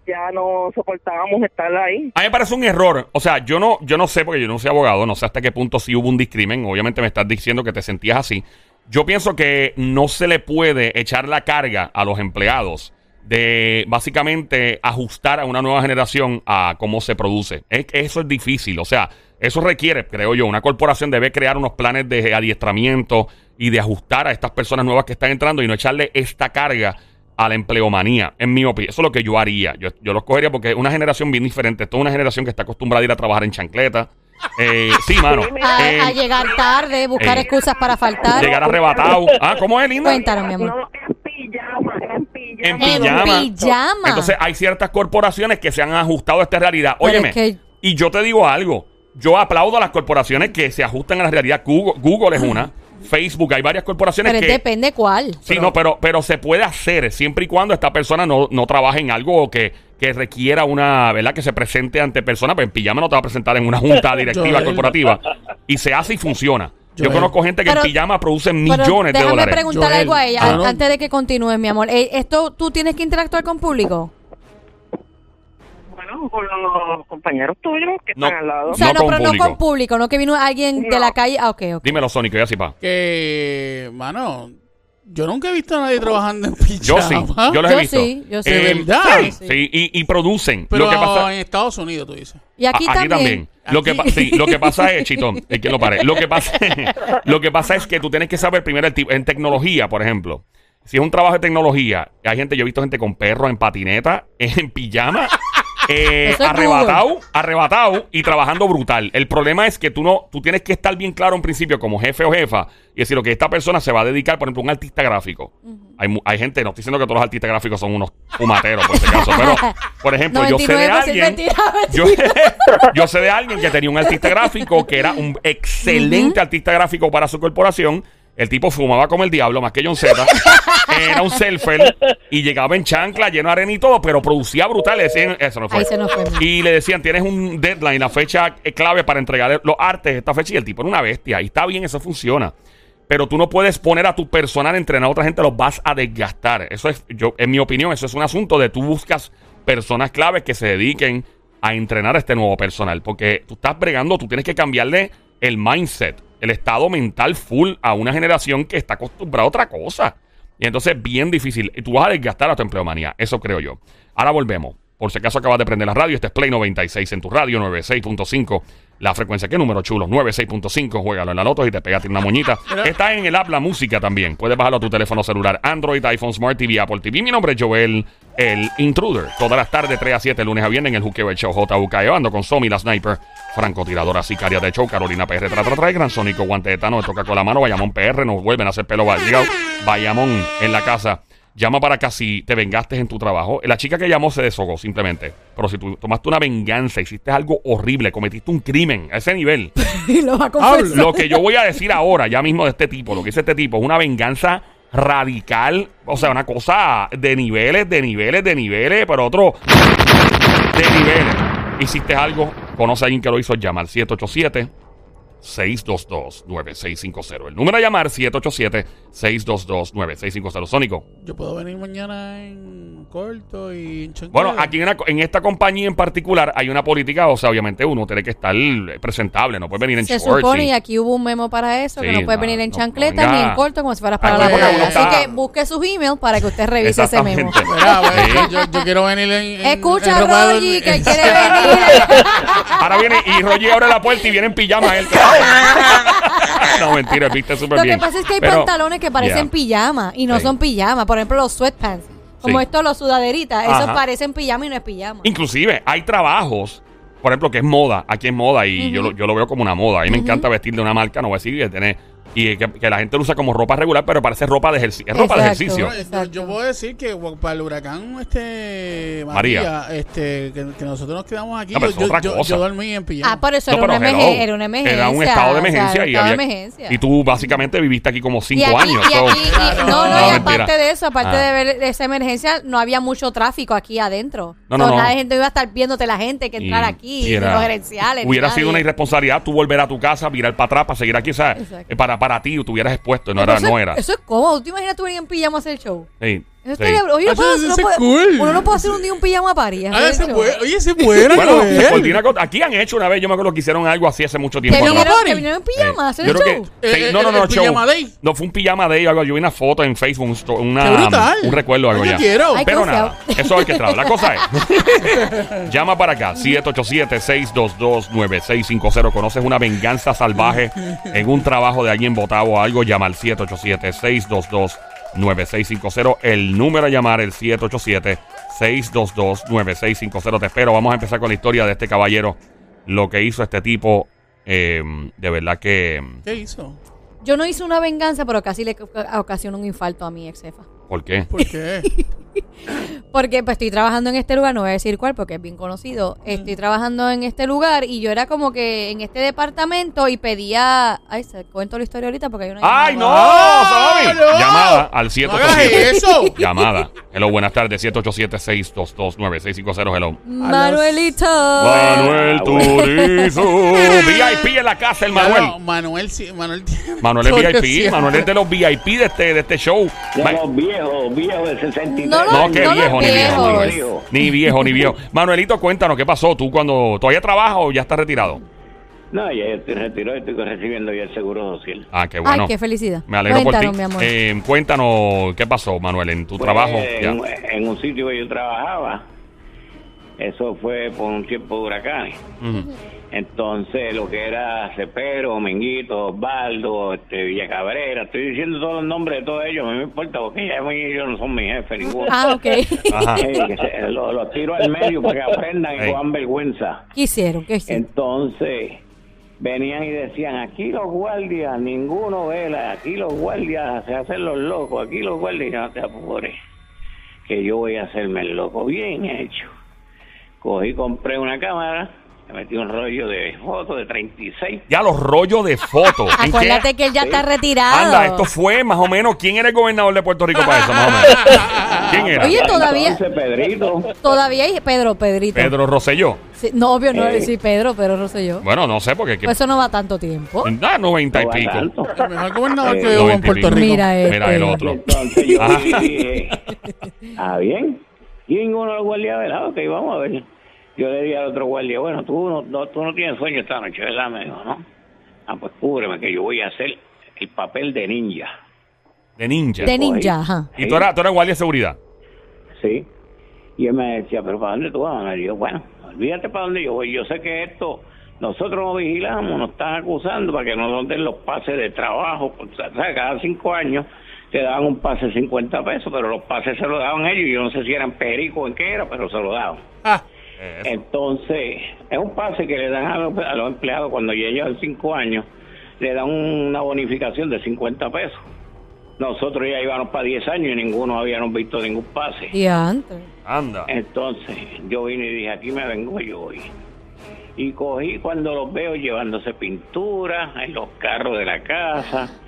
[SPEAKER 4] ya no soportábamos estar ahí.
[SPEAKER 1] A mí me parece un error. O sea, yo no, yo no sé, porque yo no soy abogado, no sé hasta qué punto sí hubo un discrimen. Obviamente me estás diciendo que te sentías así. Yo pienso que no se le puede echar la carga a los empleados de básicamente ajustar a una nueva generación a cómo se produce. Es, que eso es difícil. O sea, eso requiere, creo yo, una corporación debe crear unos planes de adiestramiento y de ajustar a estas personas nuevas que están entrando y no echarle esta carga a la empleomanía, en mi opinión. Eso es lo que yo haría. Yo, yo lo cogería porque es una generación bien diferente. Esto es una generación que está acostumbrada a ir a trabajar en chancleta. Eh, sí, mano.
[SPEAKER 2] A,
[SPEAKER 1] Eh,
[SPEAKER 2] a llegar tarde, buscar
[SPEAKER 1] eh,
[SPEAKER 2] excusas para faltar.
[SPEAKER 1] llegar arrebatado. Ah, ¿cómo es, linda?
[SPEAKER 2] Cuéntanos, mi amor.
[SPEAKER 4] No, en pijama, en pijama.
[SPEAKER 1] En
[SPEAKER 2] En
[SPEAKER 1] pijama.
[SPEAKER 2] pijama.
[SPEAKER 1] Entonces hay ciertas corporaciones que se han ajustado a esta realidad.
[SPEAKER 2] Pero
[SPEAKER 1] Óyeme,
[SPEAKER 2] es que-
[SPEAKER 1] y yo te digo algo. Yo aplaudo a las corporaciones que se ajustan a la realidad. Google, Google es una. Facebook, hay varias corporaciones
[SPEAKER 2] Pero
[SPEAKER 1] que...
[SPEAKER 2] depende cuál.
[SPEAKER 1] Sí, no, pero, pero se puede hacer siempre y cuando esta persona no, no trabaje en algo que, que requiera una, ¿verdad? Que se presente ante personas, pues en pijama no te va a presentar en una junta directiva
[SPEAKER 3] Joel.
[SPEAKER 1] corporativa. Y se hace y funciona. Yo
[SPEAKER 3] Joel.
[SPEAKER 1] conozco gente que
[SPEAKER 2] Pero-
[SPEAKER 1] en pijama produce
[SPEAKER 2] Pero
[SPEAKER 1] millones de
[SPEAKER 2] déjame
[SPEAKER 1] dólares.
[SPEAKER 3] Joel,
[SPEAKER 2] algo a ella
[SPEAKER 3] no-
[SPEAKER 2] antes de que continúes, mi amor. Eh, ¿Esto tú tienes que interactuar con público?
[SPEAKER 4] Bueno, con los compañeros tuyos que
[SPEAKER 1] No.
[SPEAKER 4] están al lado.
[SPEAKER 2] O sea,
[SPEAKER 1] No
[SPEAKER 2] no,
[SPEAKER 1] con
[SPEAKER 2] pero
[SPEAKER 1] público.
[SPEAKER 2] no con público, no que vino alguien de
[SPEAKER 4] No.
[SPEAKER 2] la calle. Ah, ok, ok.
[SPEAKER 1] Dímelo, Sónico, y así pa.
[SPEAKER 3] Que, mano, yo nunca he visto a nadie trabajando en pijama.
[SPEAKER 1] Yo sí, yo los he
[SPEAKER 2] Yo
[SPEAKER 1] visto.
[SPEAKER 2] sí, yo sí.
[SPEAKER 3] ¿De
[SPEAKER 1] Eh,
[SPEAKER 3] verdad?
[SPEAKER 1] Sí, sí, y, y producen.
[SPEAKER 3] Pero
[SPEAKER 1] lo que pasa,
[SPEAKER 3] en Estados Unidos, tú dices.
[SPEAKER 2] Y aquí,
[SPEAKER 1] A-
[SPEAKER 2] también.
[SPEAKER 1] Lo que, pa-
[SPEAKER 3] Aquí.
[SPEAKER 1] sí, lo que pasa es, Chitón, es que lo pare. Lo que pasa, lo que pasa es que tú tienes que saber primero el tipo, en tecnología, por ejemplo. Si es un trabajo de tecnología, hay gente, yo he visto gente con perros en patineta, en pijama, eh,
[SPEAKER 2] es
[SPEAKER 1] arrebatado, arrebatado y trabajando brutal. El problema es que tú no, tú tienes que estar bien claro en principio como jefe o jefa y decir, que esta persona se va a dedicar, por ejemplo, a un artista gráfico. hay, hay gente, no estoy diciendo que todos los artistas gráficos son unos fumateros, por si acaso, pero, por ejemplo, yo sé de
[SPEAKER 2] 99%
[SPEAKER 1] alguien,
[SPEAKER 2] mentira,
[SPEAKER 1] yo, yo sé de alguien que tenía un artista gráfico que era un excelente artista gráfico para su corporación. El tipo fumaba como el diablo, más que John Z. Era un surfer y llegaba en chancla, lleno de arena y todo, pero producía brutal. Le decían, eso no fue.
[SPEAKER 2] Ahí se nos fue.
[SPEAKER 1] Y le decían, tienes un deadline, la fecha clave para entregar los artes, esta fecha. Y el tipo era una bestia. Y está bien, eso funciona. Pero tú no puedes poner a tu personal a entrenar a otra gente, los vas a desgastar. Eso es, yo, en mi opinión, eso es un asunto de tú buscas personas claves que se dediquen a entrenar a este nuevo personal. Porque tú estás bregando, tú tienes que cambiarle el mindset, el estado mental full a una generación que está acostumbrada a otra cosa. Y entonces es bien difícil. Y tú vas a desgastar a tu empleomanía. Eso creo yo. Ahora volvemos. Por si acaso acabas de prender la radio, este es Play 96 en tu radio, 96.5. La frecuencia, ¿qué número chulo? 96.5. Juégalo en la loto y te pegaste una moñita. Está en el app La Música también. Puedes bajarlo a tu teléfono celular, Android, iPhone, Smart TV, Apple TV. Mi nombre es Joel, el Intruder. Todas las tardes, 3 a 7, lunes a viernes en el Juqueo, el show JUK. Ando con Somi, la sniper, francotiradora sicaria de show, Carolina PR, tra, tra, tra, Gran Sónico, Guante de Tano, toca con la mano, Bayamón PR, nos vuelven a hacer pelo vallado. Bayamón en la casa. Llama para acá si te vengaste en tu trabajo. La chica que llamó se deshogó simplemente. Pero si tú tomaste una venganza, hiciste algo horrible, cometiste un crimen a ese nivel.
[SPEAKER 2] Y lo va a.
[SPEAKER 1] Lo que yo voy a decir ahora, ya mismo de este tipo, lo que dice este tipo, es una venganza radical. O sea, una cosa de niveles, de niveles, de niveles, pero otro de niveles. Hiciste algo, conoce a alguien que lo hizo, llama al 787. 622-9650. El número a llamar 787-622-9650. Sónico.
[SPEAKER 3] Yo puedo venir mañana en corto y en chancleta.
[SPEAKER 1] Bueno, aquí en, una- en esta compañía en particular hay una política, o sea, obviamente uno tiene que estar presentable, no puede venir en
[SPEAKER 2] Se
[SPEAKER 1] shorts.
[SPEAKER 2] supone,
[SPEAKER 1] y-
[SPEAKER 2] y aquí hubo un memo para eso, que
[SPEAKER 1] Sí,
[SPEAKER 2] no puede
[SPEAKER 1] no,
[SPEAKER 2] venir en
[SPEAKER 1] no,
[SPEAKER 2] chancleta
[SPEAKER 1] no,
[SPEAKER 2] ni en corto como si fueras para
[SPEAKER 1] Ah,
[SPEAKER 2] la
[SPEAKER 1] porque
[SPEAKER 2] playa.
[SPEAKER 1] uno
[SPEAKER 2] Así
[SPEAKER 1] está-
[SPEAKER 2] que busque sus emails para que usted revise ese memo.
[SPEAKER 1] Exactamente.
[SPEAKER 3] Mira, pues,
[SPEAKER 1] Sí.
[SPEAKER 3] yo, yo quiero venir en. en-
[SPEAKER 2] Escucha,
[SPEAKER 3] en ropa de
[SPEAKER 2] Rogi,
[SPEAKER 3] dormir.
[SPEAKER 2] que quiere venir.
[SPEAKER 1] Ahora viene y Roger abre la puerta y viene en pijama él. No, mentira, viste súper
[SPEAKER 2] Lo que
[SPEAKER 1] bien.
[SPEAKER 2] pasa es que hay
[SPEAKER 1] Pero-
[SPEAKER 2] pantalones que parecen
[SPEAKER 1] Yeah.
[SPEAKER 2] pijama y no
[SPEAKER 1] Sí.
[SPEAKER 2] son pijama. Por ejemplo, los sweatpants. Como
[SPEAKER 1] Sí.
[SPEAKER 2] estos, los sudaderitas. Esos parecen pijama y no es pijama.
[SPEAKER 1] Inclusive hay trabajos, por ejemplo, que es moda, aquí es moda y yo, lo, yo lo veo como una moda. A mí me encanta vestir de una marca, no voy a decir, y tener y que, que la gente lo usa como ropa regular, pero parece ropa de ejercicio. Es ropa de ejercicio.
[SPEAKER 3] Yo-
[SPEAKER 2] Exacto.
[SPEAKER 3] yo puedo decir que para el huracán este
[SPEAKER 1] María.
[SPEAKER 3] María, este que, que nosotros nos quedamos aquí
[SPEAKER 1] No, pero
[SPEAKER 3] yo, yo,
[SPEAKER 1] cosa.
[SPEAKER 3] yo dormí en pijama
[SPEAKER 2] Ah, por eso
[SPEAKER 1] No,
[SPEAKER 2] era, una
[SPEAKER 1] hello.
[SPEAKER 2] era una emergencia.
[SPEAKER 1] Era un estado de
[SPEAKER 2] o sea,
[SPEAKER 1] emergencia,
[SPEAKER 2] un
[SPEAKER 1] y,
[SPEAKER 2] estado de
[SPEAKER 1] había-
[SPEAKER 2] emergencia.
[SPEAKER 1] y tú básicamente viviste aquí como cinco
[SPEAKER 2] Y aquí,
[SPEAKER 1] años.
[SPEAKER 2] y aquí- no, no,
[SPEAKER 1] No,
[SPEAKER 2] y aparte de eso, aparte
[SPEAKER 1] Ah.
[SPEAKER 2] de ver esa emergencia, no había mucho tráfico aquí adentro.
[SPEAKER 1] No, no, no.
[SPEAKER 2] De gente iba a estar viéndote la gente que entrar aquí,
[SPEAKER 1] y
[SPEAKER 2] ni
[SPEAKER 1] era-
[SPEAKER 2] los gerenciales.
[SPEAKER 1] Hubiera sido una irresponsabilidad tú volver a tu casa, virar para atrás, para seguir aquí, o sea,
[SPEAKER 2] Exacto.
[SPEAKER 1] eh, para, para ti, tú hubieras expuesto, no era,
[SPEAKER 2] Eso,
[SPEAKER 1] no era.
[SPEAKER 2] eso es cómodo. ¿Tú imaginas tú venir en pijama a hacer el show?
[SPEAKER 1] Sí,
[SPEAKER 2] Eso
[SPEAKER 1] sí.
[SPEAKER 2] estaría- oye, no
[SPEAKER 3] Eso-
[SPEAKER 2] puedo-
[SPEAKER 3] eso
[SPEAKER 2] no
[SPEAKER 3] es
[SPEAKER 2] puedo-
[SPEAKER 3] cool.
[SPEAKER 2] Uno no puede hacer un día un pijama party.
[SPEAKER 3] Ah, ese bue- oye ese bueno
[SPEAKER 1] Bueno,
[SPEAKER 3] Joel.
[SPEAKER 1] coordina con- aquí han hecho una vez, yo me acuerdo que hicieron algo así hace mucho tiempo.
[SPEAKER 2] Que
[SPEAKER 3] ¿Pijama
[SPEAKER 1] atrás.
[SPEAKER 2] vinieron,
[SPEAKER 3] party?
[SPEAKER 2] que vinieron en pijama a hacer el show.
[SPEAKER 1] que.
[SPEAKER 3] Eh,
[SPEAKER 1] no, no,
[SPEAKER 3] eh,
[SPEAKER 1] no,
[SPEAKER 3] el
[SPEAKER 1] show.
[SPEAKER 3] pijama day.
[SPEAKER 1] No, fue un pijama day o algo. Yo vi una foto en Facebook, un sto- una,
[SPEAKER 3] ¡Qué brutal!
[SPEAKER 1] un recuerdo o algo
[SPEAKER 3] Yo
[SPEAKER 1] ya.
[SPEAKER 3] quiero.
[SPEAKER 2] Ay,
[SPEAKER 1] Pero nada, eso es que trae. La cosa es: llama para acá, 787-622-9650. Conoces una venganza salvaje en un trabajo de alguien votado o algo, llama al 787-622-9650. El número a llamar, el 787-622-9650. Te espero. Vamos a empezar con la historia de este caballero. Lo que hizo este tipo, eh, de verdad que.
[SPEAKER 3] ¿Qué hizo?
[SPEAKER 2] Yo no hice una venganza, pero casi le ocasionó un infarto a mi ex jefa.
[SPEAKER 1] ¿Por qué?
[SPEAKER 3] ¿Por qué?
[SPEAKER 2] Porque pues estoy trabajando en este lugar, no voy a decir cuál porque es bien conocido. Estoy trabajando en este lugar y yo era como que en este departamento y pedía... Ay, se cuento la historia ahorita porque hay una...
[SPEAKER 1] ¡Ay, no!
[SPEAKER 2] llamada.
[SPEAKER 3] ¡Ah,
[SPEAKER 1] Sami!
[SPEAKER 3] no!
[SPEAKER 1] Llamada al
[SPEAKER 3] ¡No
[SPEAKER 1] 787.
[SPEAKER 3] hagas eso!
[SPEAKER 1] Llamada. Hello, buenas tardes. 787-622-9650. Hello.
[SPEAKER 2] Manuelito.
[SPEAKER 1] Manuel Turizo. VIP en la casa, el Manuel.
[SPEAKER 3] Claro, Manuel, sí, Manuel,
[SPEAKER 1] Manuel es VIP. Manuel es de los VIP de este, de este show.
[SPEAKER 6] De
[SPEAKER 1] Ma-
[SPEAKER 6] los viejos, viejos de 63.
[SPEAKER 2] No,
[SPEAKER 1] No,
[SPEAKER 2] no,
[SPEAKER 1] qué
[SPEAKER 2] no
[SPEAKER 1] viejo, ni viejo, ni viejo. Ni viejo, ni viejo. Manuelito, cuéntanos, ¿qué pasó? ¿Tú cuando todavía trabajas o ya estás retirado?
[SPEAKER 6] No, ya estoy retirado y estoy recibiendo ya el seguro social.
[SPEAKER 1] Ah, qué bueno.
[SPEAKER 2] Ay, qué felicidad.
[SPEAKER 1] Me alegro
[SPEAKER 2] Cuéntanos,
[SPEAKER 1] por ti.
[SPEAKER 2] mi amor.
[SPEAKER 1] Eh, cuéntanos, ¿qué pasó, Manuel, en tu
[SPEAKER 6] Pues,
[SPEAKER 1] trabajo? Ya.
[SPEAKER 6] En, en un sitio que yo trabajaba, eso fue por un tiempo de huracanes.
[SPEAKER 1] Ujú.
[SPEAKER 6] Entonces, lo que era Cepero, Menguito, Osvaldo, este, Villa Cabrera, estoy diciendo todos los nombres de todos ellos, no me importa porque ya ellos no son mi jefe ninguno.
[SPEAKER 2] Ah, ok.
[SPEAKER 6] Eh, lo- los tiro al medio para que aprendan y cojan vergüenza.
[SPEAKER 2] ¿Qué hicieron? ¿Qué hicieron?
[SPEAKER 6] Entonces venían y decían, aquí los guardias, ninguno vela, aquí los guardias se hacen los locos, aquí los guardias no te apures, que yo voy a hacerme el loco, bien hecho. Cogí, compré una cámara, Me metí un rollo de fotos de 36.
[SPEAKER 1] Ya los rollos de fotos.
[SPEAKER 2] Acuérdate que él ya está retirado.
[SPEAKER 1] Anda, esto fue más o menos. ¿Quién era el gobernador de Puerto Rico para eso? Más o menos. ¿Quién era?
[SPEAKER 2] Oye, todavía,
[SPEAKER 6] Entonces, Pedrito.
[SPEAKER 2] todavía hay Pedro, Pedrito.
[SPEAKER 1] Pedro Rosselló.
[SPEAKER 2] Sí, no, obvio, no,
[SPEAKER 6] Eh.
[SPEAKER 2] sí, Pedro, Pedro Rosselló.
[SPEAKER 1] Bueno, no sé porque.
[SPEAKER 2] Pues eso no va tanto tiempo.
[SPEAKER 1] Da 90 y
[SPEAKER 6] no va
[SPEAKER 1] pico.
[SPEAKER 6] tanto.
[SPEAKER 3] El mejor gobernador
[SPEAKER 6] Eh,
[SPEAKER 3] que hubo en
[SPEAKER 1] y
[SPEAKER 3] Puerto
[SPEAKER 1] pico.
[SPEAKER 3] Rico.
[SPEAKER 2] Mira este.
[SPEAKER 1] Mira el otro.
[SPEAKER 6] Entonces yo
[SPEAKER 1] Ajá.
[SPEAKER 6] dije, ah, bien. Y ninguno de los guardias de lado, que vamos a ver. Yo le dije al otro guardia, bueno, tú no, no- tú no tienes sueño esta noche, ¿verdad? Me dijo, ¿no? Ah, pues cúbreme, que yo voy a hacer el papel de ninja.
[SPEAKER 1] De ninja.
[SPEAKER 2] De ninja, ajá.
[SPEAKER 1] Y tú eras, tú eras guardia de seguridad.
[SPEAKER 6] Sí. Y él me decía, ¿pero para dónde tú vas? Manuel?" Y yo, bueno, olvídate para dónde yo voy. Yo sé que esto, nosotros nos vigilamos, nos están acusando para que no nos den los pases de trabajo. O sea, cada cinco años te daban un pase de 50 pesos, pero los pases se los daban ellos. Yo no sé si eran perico o en qué era, pero se lo daban.
[SPEAKER 3] Ah,
[SPEAKER 6] Entonces, es un pase que le dan a los, a los empleados cuando ya llevan cinco años, le dan una bonificación de 50 pesos. Nosotros ya íbamos para 10 años y ninguno habíamos visto ningún pase.
[SPEAKER 2] Diantre.
[SPEAKER 1] anda.
[SPEAKER 6] Entonces, yo vine y dije, aquí me vengo yo hoy. Y cogí cuando los veo llevándose pintura en los carros de la casa,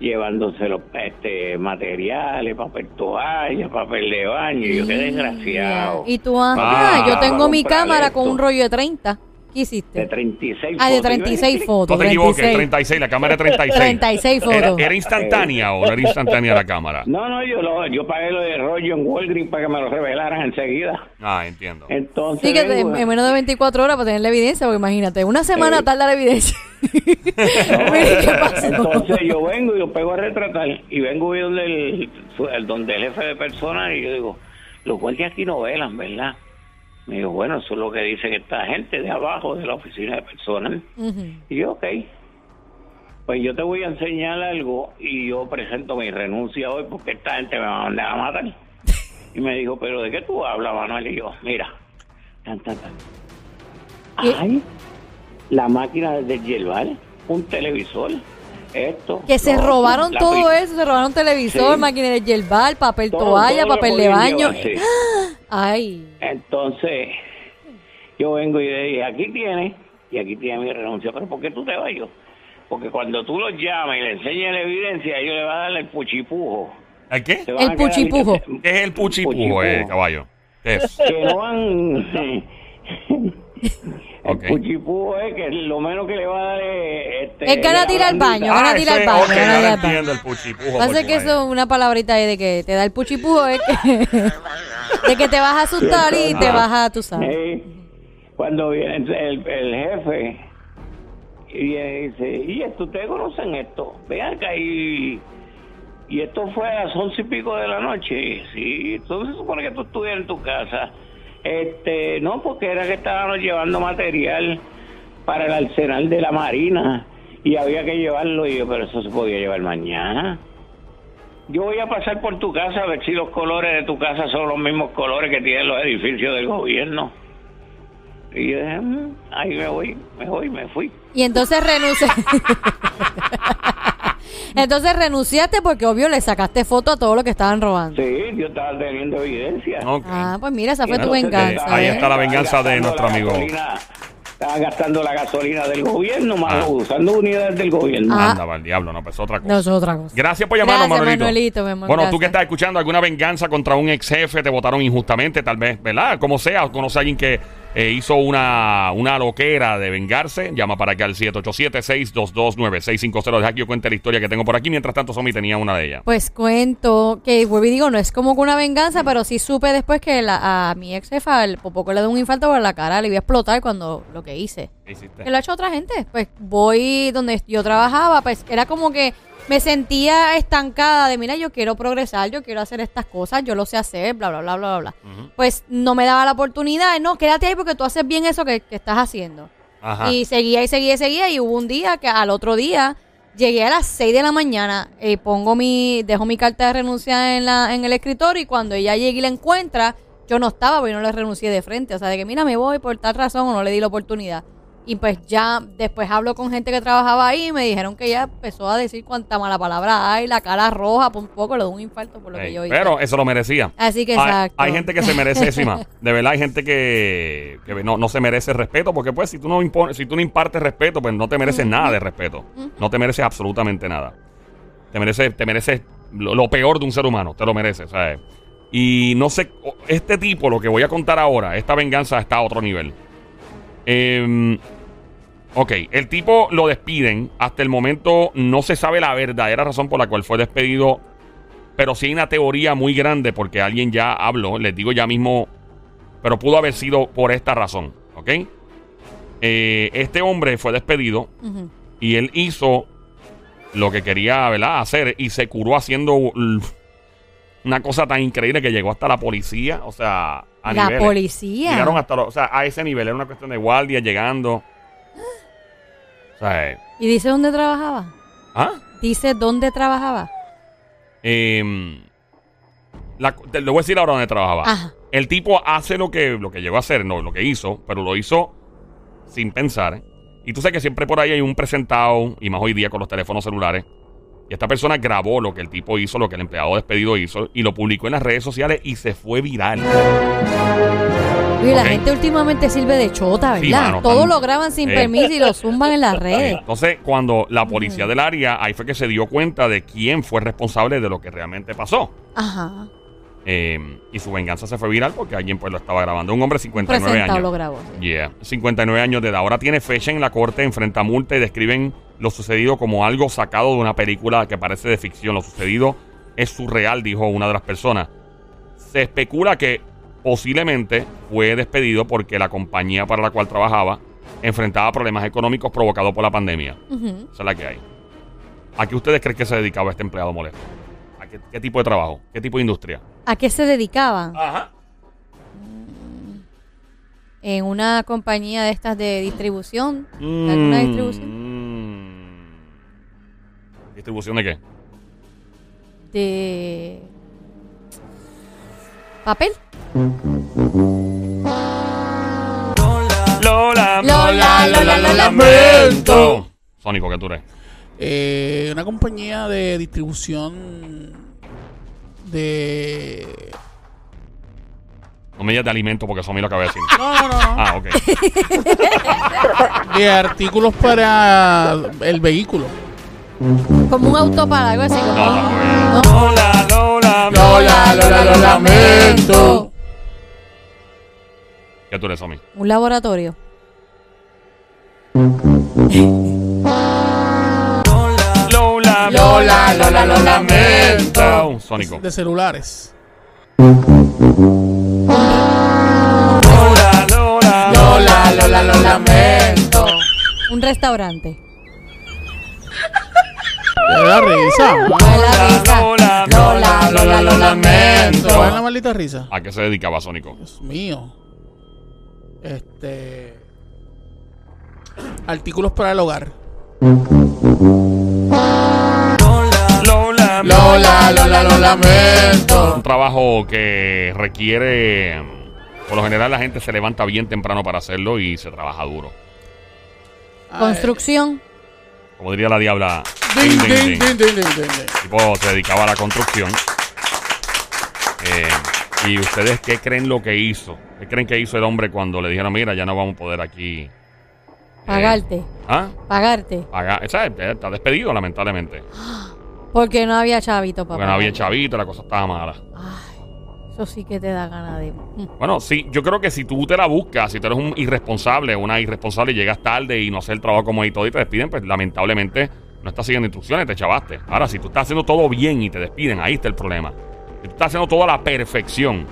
[SPEAKER 6] llevándose los este, materiales, papel toalla, papel de baño. Y yo, qué desgraciado.
[SPEAKER 2] Y tú, ah, yo tengo mi cámara con un rollo de 30. ¿Qué hiciste?
[SPEAKER 6] De 36
[SPEAKER 2] Ah, de
[SPEAKER 6] fotos. Y yo,
[SPEAKER 2] 36
[SPEAKER 6] "Ay,
[SPEAKER 2] fotos.
[SPEAKER 1] No te equivoques,
[SPEAKER 2] 36.
[SPEAKER 1] 36, la cámara es 36.
[SPEAKER 2] 36
[SPEAKER 1] ¿Era,
[SPEAKER 2] fotos.
[SPEAKER 1] era instantánea o no era instantánea la cámara?
[SPEAKER 6] No, no, yo, lo, yo pagué lo de rollo en Walgreens para que me lo revelaran enseguida.
[SPEAKER 1] Ah, entiendo.
[SPEAKER 6] Entonces,
[SPEAKER 2] Sí, que
[SPEAKER 6] vengo-
[SPEAKER 2] en en menos de 24 horas para tener la evidencia, porque imagínate, una semana
[SPEAKER 6] Sí.
[SPEAKER 2] tarda la evidencia.
[SPEAKER 6] Entonces yo vengo y lo pego a retratar y vengo y donde el, el- donde el jefe de personas y yo digo, los guardias aquí no velan, ¿verdad? Me digo, bueno, eso es lo que dicen esta gente de abajo de la oficina de personal.
[SPEAKER 2] Ujú.
[SPEAKER 6] Y yo, ok. Pues yo te voy a enseñar algo y yo presento mi renuncia hoy porque esta gente me va a mandar a matar. Y me dijo, pero ¿de qué tú hablas, Manuel? Y yo, mira, tan, tan, tan. Ay, la máquina de yerbal, un televisor, esto.
[SPEAKER 2] Que se
[SPEAKER 6] lo
[SPEAKER 2] robaron
[SPEAKER 6] la
[SPEAKER 2] todo eso, se robaron televisor,
[SPEAKER 6] Sí.
[SPEAKER 2] máquina de yerbal, papel
[SPEAKER 6] todo-
[SPEAKER 2] toalla,
[SPEAKER 6] todo lo
[SPEAKER 2] papel de baño.
[SPEAKER 6] llevar, sí.
[SPEAKER 2] Ay,
[SPEAKER 6] Entonces, yo vengo y le dije, aquí tiene, y aquí tiene mi renuncia, pero ¿por qué tú te vas yo? Porque cuando tú los llamas y le enseñas la evidencia, ellos le van a dar el puchipujo.
[SPEAKER 1] ¿El qué?
[SPEAKER 2] El puchipujo.
[SPEAKER 1] ¿Qué es el puchipujo, eh, caballo? ¿Qué es?
[SPEAKER 6] Que no van... El puchipujo es que lo menos que le va a dar es... Este,
[SPEAKER 2] Es ganas de ir al baño,
[SPEAKER 6] Ah,
[SPEAKER 2] ganas de ir al
[SPEAKER 1] ese-
[SPEAKER 2] baño,
[SPEAKER 1] ok,
[SPEAKER 2] ganas de ir
[SPEAKER 1] ahora
[SPEAKER 2] al baño.
[SPEAKER 1] entiendo el puchipujo.
[SPEAKER 2] Pasa que eso es una palabrita ahí de que te da el puchipujo, es que, de que te vas a asustar y te
[SPEAKER 1] Ah.
[SPEAKER 2] vas a, tú sabes.
[SPEAKER 6] Eh, cuando viene el, jefe y dice, ¿y esto? ¿Ustedes conocen esto? Vean acá y, y esto fue a las once y pico de la noche. Sí, entonces se supone que tú estuvieras en tu casa. Este, no, porque era que estábamos llevando material para el arsenal de la Marina y había que llevarlo. Y yo, pero eso se podía llevar mañana. Yo voy a pasar por tu casa a ver si los colores de tu casa son los mismos colores que tienen los edificios del gobierno. Y yo dije, "Mm, ahí me voy, me voy, me fui.
[SPEAKER 2] Y entonces renuncia. entonces renunciaste porque obvio le sacaste foto a todo lo que estaban robando.
[SPEAKER 6] Sí, yo estaba teniendo evidencia.
[SPEAKER 2] Ah, pues mira, esa fue tu venganza.
[SPEAKER 1] ahí
[SPEAKER 2] ¿eh?
[SPEAKER 1] está la venganza de nuestro
[SPEAKER 6] la
[SPEAKER 1] amigo.
[SPEAKER 6] gasolina- Estaba gastando la gasolina del gobierno, más
[SPEAKER 1] Ah.
[SPEAKER 6] usando unidades del gobierno.
[SPEAKER 2] Ah.
[SPEAKER 1] Anda, va el diablo, no, pues otra cosa.
[SPEAKER 2] No, es otra cosa.
[SPEAKER 1] Gracias por llamarnos,
[SPEAKER 2] Gracias,
[SPEAKER 1] Manuelito.
[SPEAKER 2] Manuelito, mi amor,
[SPEAKER 1] bueno, tú
[SPEAKER 2] gracias.
[SPEAKER 1] que estás escuchando alguna venganza contra un ex jefe, te votaron injustamente, tal vez, ¿verdad? Como sea, conoce a alguien que eh, hizo una, una loquera de vengarse, llama para acá al 787-622-9650. Deja que yo cuente la historia que tengo por aquí. Mientras tanto, Somi tenía una de ellas.
[SPEAKER 2] Pues cuento que, vuelvo y digo, no es como que una venganza, pero sí supe después que la- a mi ex jefa el poco le dio un infarto por la cara, le iba a explotar cuando lo que hice.
[SPEAKER 1] ¿Qué hiciste?
[SPEAKER 2] Que lo ha hecho otra gente. Pues voy donde yo trabajaba, pues era como que me sentía estancada de, mira, yo quiero progresar, yo quiero hacer estas cosas, yo lo sé hacer, bla, bla, bla, bla, bla.
[SPEAKER 1] Ujú.
[SPEAKER 2] Pues no me daba la oportunidad, no, quédate ahí porque tú haces bien eso que, que estás haciendo.
[SPEAKER 1] Ajá.
[SPEAKER 2] Y seguía y seguía y seguía y hubo un día que al otro día llegué a las 6 de la mañana, eh, pongo mi, dejo mi carta de renuncia en, la, en el escritorio y cuando ella llegue y la encuentra, yo no estaba porque no le renuncié de frente. O sea, de que mira, me voy por tal razón o no le di la oportunidad. Y pues ya después hablo con gente que trabajaba ahí y me dijeron que ella empezó a decir cuánta mala palabra hay, la cara roja, por un poco le dio un infarto por lo que yo hice.
[SPEAKER 1] pero eso lo merecía.
[SPEAKER 2] Así que
[SPEAKER 1] Hay-
[SPEAKER 2] exacto.
[SPEAKER 1] Hay, gente que se merece encima. De verdad, hay gente que, que no, no se merece respeto. Porque, pues, si tú no impones, si tú no impartes respeto, pues no te mereces nada de respeto. No te mereces absolutamente nada. Te mereces, te mereces lo, lo peor de un ser humano. Te lo mereces, ¿sabes? Y no sé, este tipo, lo que voy a contar ahora, esta venganza está a otro nivel. Em, ok, el tipo lo despiden. Hasta el momento no se sabe la verdadera razón por la cual fue despedido. Pero sí hay una teoría muy grande porque alguien ya habló, les digo ya mismo, pero pudo haber sido por esta razón, ¿ok? Eh, este hombre fue despedido y él hizo lo que quería, ¿verdad? Hacer y se curó haciendo una cosa tan increíble que llegó hasta la policía, o sea, a
[SPEAKER 2] La
[SPEAKER 1] niveles.
[SPEAKER 2] policía.
[SPEAKER 1] Llegaron hasta, lo- o sea, a ese nivel, era una cuestión de guardia llegando. O sea, eh,
[SPEAKER 2] ¿Y dice dónde trabajaba?
[SPEAKER 1] ¿ah?
[SPEAKER 2] Dice dónde trabajaba.
[SPEAKER 1] Em, la- te, le voy a decir ahora dónde trabajaba.
[SPEAKER 2] Ajá.
[SPEAKER 1] El tipo hace lo que, lo que llegó a hacer, no lo que hizo, pero lo hizo sin pensar. Y tú sabes que siempre por ahí hay un presentado, y más hoy día con los teléfonos celulares. Y esta persona grabó lo que el tipo hizo, lo que el empleado despedido hizo, y lo publicó en las redes sociales y se fue viral.
[SPEAKER 2] Oye, la
[SPEAKER 1] Ok.
[SPEAKER 2] gente últimamente sirve de chota,
[SPEAKER 1] Sí,
[SPEAKER 2] ¿verdad?
[SPEAKER 1] mano,
[SPEAKER 2] Todo
[SPEAKER 1] tan-
[SPEAKER 2] lo graban sin
[SPEAKER 1] eh.
[SPEAKER 2] permiso y lo zumban en las redes.
[SPEAKER 1] Entonces, cuando la policía del área, ahí fue que se dio cuenta de quién fue responsable de lo que realmente pasó.
[SPEAKER 2] Ajá.
[SPEAKER 1] Eh, y su venganza se fue viral porque alguien pues lo estaba grabando. Un hombre de
[SPEAKER 2] Un
[SPEAKER 1] 59
[SPEAKER 2] presentado
[SPEAKER 1] años.
[SPEAKER 2] lo grabó.
[SPEAKER 1] Yeah, 59 años de edad. Ahora tiene fecha en la corte, enfrenta multa y describen lo sucedido como algo sacado de una película que parece de ficción. Lo sucedido es surreal, dijo una de las personas. Se especula que posiblemente fue despedido porque la compañía para la cual trabajaba enfrentaba problemas económicos provocados por la pandemia.
[SPEAKER 2] Ujú.
[SPEAKER 1] Esa es la que hay. ¿A qué ustedes creen que se dedicaba este empleado molesto? ¿A qué, qué tipo de trabajo? ¿Qué tipo de industria?
[SPEAKER 2] ¿A qué se dedicaban?
[SPEAKER 1] Ajá.
[SPEAKER 2] En una compañía de estas de distribución. ¿De alguna
[SPEAKER 1] Mm,
[SPEAKER 2] distribución?
[SPEAKER 1] mm. ¿Distribución de qué?
[SPEAKER 2] De. ¿Papel?
[SPEAKER 1] Lola,
[SPEAKER 2] Lola, Lola, lo
[SPEAKER 1] lamento. Sónico, ¿qué tú eres?
[SPEAKER 3] Eh, una compañía de distribución de...
[SPEAKER 1] No me digas de alimento porque eso a mí lo acabé de decir.
[SPEAKER 3] No, no, no. no.
[SPEAKER 1] Ah, ok.
[SPEAKER 3] De artículos para el vehículo.
[SPEAKER 2] Como un auto para algo así. Como,
[SPEAKER 1] No, es.
[SPEAKER 2] No.
[SPEAKER 1] Lola, Lola,
[SPEAKER 3] Lola, Lola, lo lamento.
[SPEAKER 1] ¿Qué tú eres, Somi?
[SPEAKER 2] Un laboratorio.
[SPEAKER 1] Lola,
[SPEAKER 2] Lola, Lola, lo lamento.
[SPEAKER 1] Sónico.
[SPEAKER 3] De celulares.
[SPEAKER 1] Lola, Lola,
[SPEAKER 3] Lola, lo lamento.
[SPEAKER 2] Un restaurante.
[SPEAKER 3] De la risa.
[SPEAKER 2] ¿Cuál es la risa?
[SPEAKER 1] Lola,
[SPEAKER 2] Lola, Lola, lo lamento.
[SPEAKER 3] ¿Cuál es la maldita risa?
[SPEAKER 1] ¿A qué se dedicaba Sónico?
[SPEAKER 3] Dios mío. Este. Artículos para el hogar.
[SPEAKER 1] Lola,
[SPEAKER 3] Lola, Lola, lo lamento.
[SPEAKER 1] Un trabajo que requiere. Por lo general, la gente se levanta bien temprano para hacerlo y se trabaja duro.
[SPEAKER 2] Construcción.
[SPEAKER 1] Como diría la diabla.
[SPEAKER 3] Ding,
[SPEAKER 1] ding, ding. El tipo se dedicaba a la construcción. Eh, ¿Y ustedes qué creen lo que hizo? ¿Qué creen que hizo el hombre cuando le dijeron, mira, ya no vamos a poder aquí? eh,
[SPEAKER 2] Pagarte.
[SPEAKER 1] ¿Ah?
[SPEAKER 2] Pagarte.
[SPEAKER 1] Pagar. ¿Sabes? Está despedido, lamentablemente.
[SPEAKER 2] Porque no había chavito para
[SPEAKER 1] Porque no había chavito, la cosa estaba mala.
[SPEAKER 2] Ay, eso sí que te da ganas de.
[SPEAKER 1] Bueno, sí, yo creo que si tú te la buscas, si tú eres un irresponsable, una irresponsable y llegas tarde y no haces el trabajo como todo y te despiden, pues lamentablemente no estás siguiendo instrucciones, te chavaste. Ahora, si tú estás haciendo todo bien y te despiden, ahí está el problema. Si tú estás haciendo todo a la perfección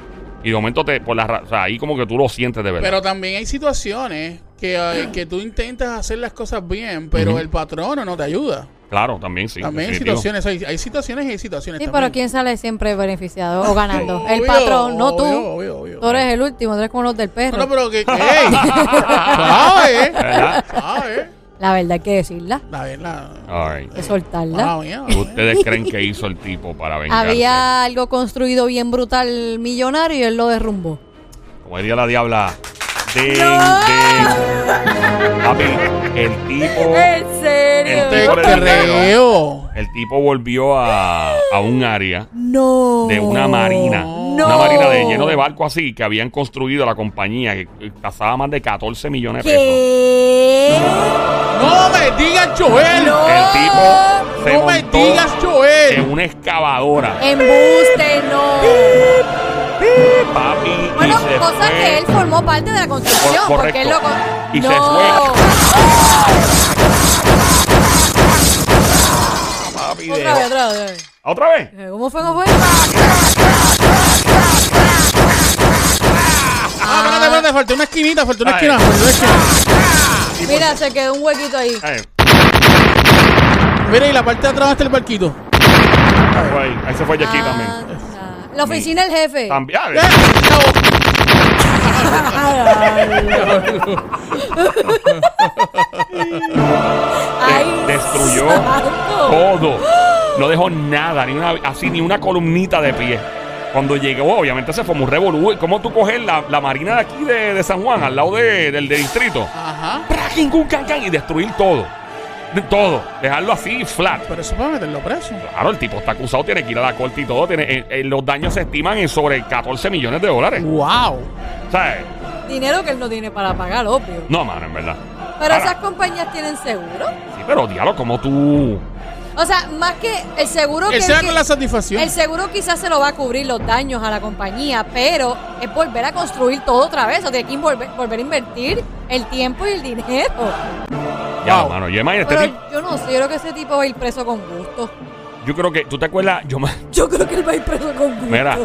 [SPEAKER 1] y de momento te, por la, o sea, ahí como que tú lo sientes de verdad.
[SPEAKER 3] Pero también hay situaciones que, eh, que tú intentas hacer las cosas bien, pero
[SPEAKER 1] Ujú.
[SPEAKER 3] el patrono no te ayuda.
[SPEAKER 1] Claro, también sí.
[SPEAKER 3] también hay
[SPEAKER 1] definitivo.
[SPEAKER 3] situaciones, hay, hay situaciones y hay situaciones.
[SPEAKER 2] Sí,
[SPEAKER 3] también.
[SPEAKER 2] pero ¿quién sale siempre beneficiado o ganando? el patrón, no tú.
[SPEAKER 3] obvio, obvio, obvio.
[SPEAKER 2] Tú eres el último, tú eres como los del perro.
[SPEAKER 3] No, pero que.
[SPEAKER 1] ¿Verdad?
[SPEAKER 3] ¿Sabes?
[SPEAKER 2] La verdad hay que decirla,
[SPEAKER 3] La verdad.
[SPEAKER 2] Hay que soltarla.
[SPEAKER 3] Mía.
[SPEAKER 1] ¿Ustedes creen que hizo el tipo para vengarse?
[SPEAKER 2] Había algo construido bien brutal millonario y él lo derrumbó.
[SPEAKER 1] Como diría la diabla, De, de- Papi, el tipo.
[SPEAKER 2] ¿En serio?
[SPEAKER 1] El tipo le
[SPEAKER 3] creo.
[SPEAKER 1] El tipo volvió a, a un área
[SPEAKER 2] No.
[SPEAKER 1] de una marina.
[SPEAKER 2] No.
[SPEAKER 1] Una marina de, lleno de barcos así que habían construido la compañía que que pasaba más de 14 millones de pesos.
[SPEAKER 2] ¿Qué?
[SPEAKER 3] No me digas, Joel.
[SPEAKER 2] No.
[SPEAKER 1] El tipo se
[SPEAKER 3] No me
[SPEAKER 1] montó
[SPEAKER 3] digas, Joel.
[SPEAKER 1] en una excavadora.
[SPEAKER 2] Embuste, no.
[SPEAKER 1] Papi,
[SPEAKER 2] Bueno,
[SPEAKER 1] y se
[SPEAKER 2] cosa
[SPEAKER 1] fue.
[SPEAKER 2] que él formó parte de la construcción. Porque él lo. con-
[SPEAKER 1] Y
[SPEAKER 2] no.
[SPEAKER 1] se fue. Papi, de-
[SPEAKER 2] Otra vez, otra vez, otra vez.
[SPEAKER 1] ¿Otra vez?
[SPEAKER 2] Eh, ¿Cómo fue? ¿Cómo fue?
[SPEAKER 3] Ah, espérate, espérate, falta una esquinita, falta una esquina, falta una esquina.
[SPEAKER 2] Mira, se quedó un huequito ahí.
[SPEAKER 1] Ahí,
[SPEAKER 3] Mira, y la parte de atrás está el barquito.
[SPEAKER 1] ahí se fue Jackie también.
[SPEAKER 2] La oficina del jefe.
[SPEAKER 1] También.
[SPEAKER 3] Eh,
[SPEAKER 2] Ay,
[SPEAKER 1] De- destruyó
[SPEAKER 2] santo.
[SPEAKER 1] todo. No dejó nada, ni una, así ni una columnita de pie. Cuando llegó, obviamente se formó un revolú. ¿Cómo tú coges la, la marina de aquí de, de San Juan, al lado de- del, del distrito?
[SPEAKER 3] Ajá.
[SPEAKER 1] Y destruir todo. De- Todo. Dejarlo así, flat.
[SPEAKER 3] Pero eso para meterlo preso.
[SPEAKER 1] Claro, el tipo está acusado, tiene que ir a la corte y todo. Tiene, eh, eh, los daños se estiman en sobre 14 millones de dólares.
[SPEAKER 3] Wow.
[SPEAKER 1] ¿Sabes?
[SPEAKER 2] Dinero que él no tiene para pagar, obvio.
[SPEAKER 1] No, mano, en verdad.
[SPEAKER 2] Pero
[SPEAKER 1] Ahora,
[SPEAKER 2] esas compañías tienen seguro.
[SPEAKER 1] Sí, pero diablo, como tú.
[SPEAKER 2] O sea, más que el seguro que
[SPEAKER 3] Él se da con la satisfacción.
[SPEAKER 2] el seguro quizás se lo va a cubrir los daños a la compañía, pero es volver a construir todo otra vez. O sea, tiene que volver, volver a invertir el tiempo y el dinero.
[SPEAKER 1] Ya, mano. Yo imagínate,
[SPEAKER 2] Pero yo no sé, yo creo que ese tipo va a ir preso con gusto.
[SPEAKER 1] yo creo que. ¿Tú te acuerdas? Yo, me-
[SPEAKER 2] Yo creo que él va a ir preso con gusto.
[SPEAKER 1] mira,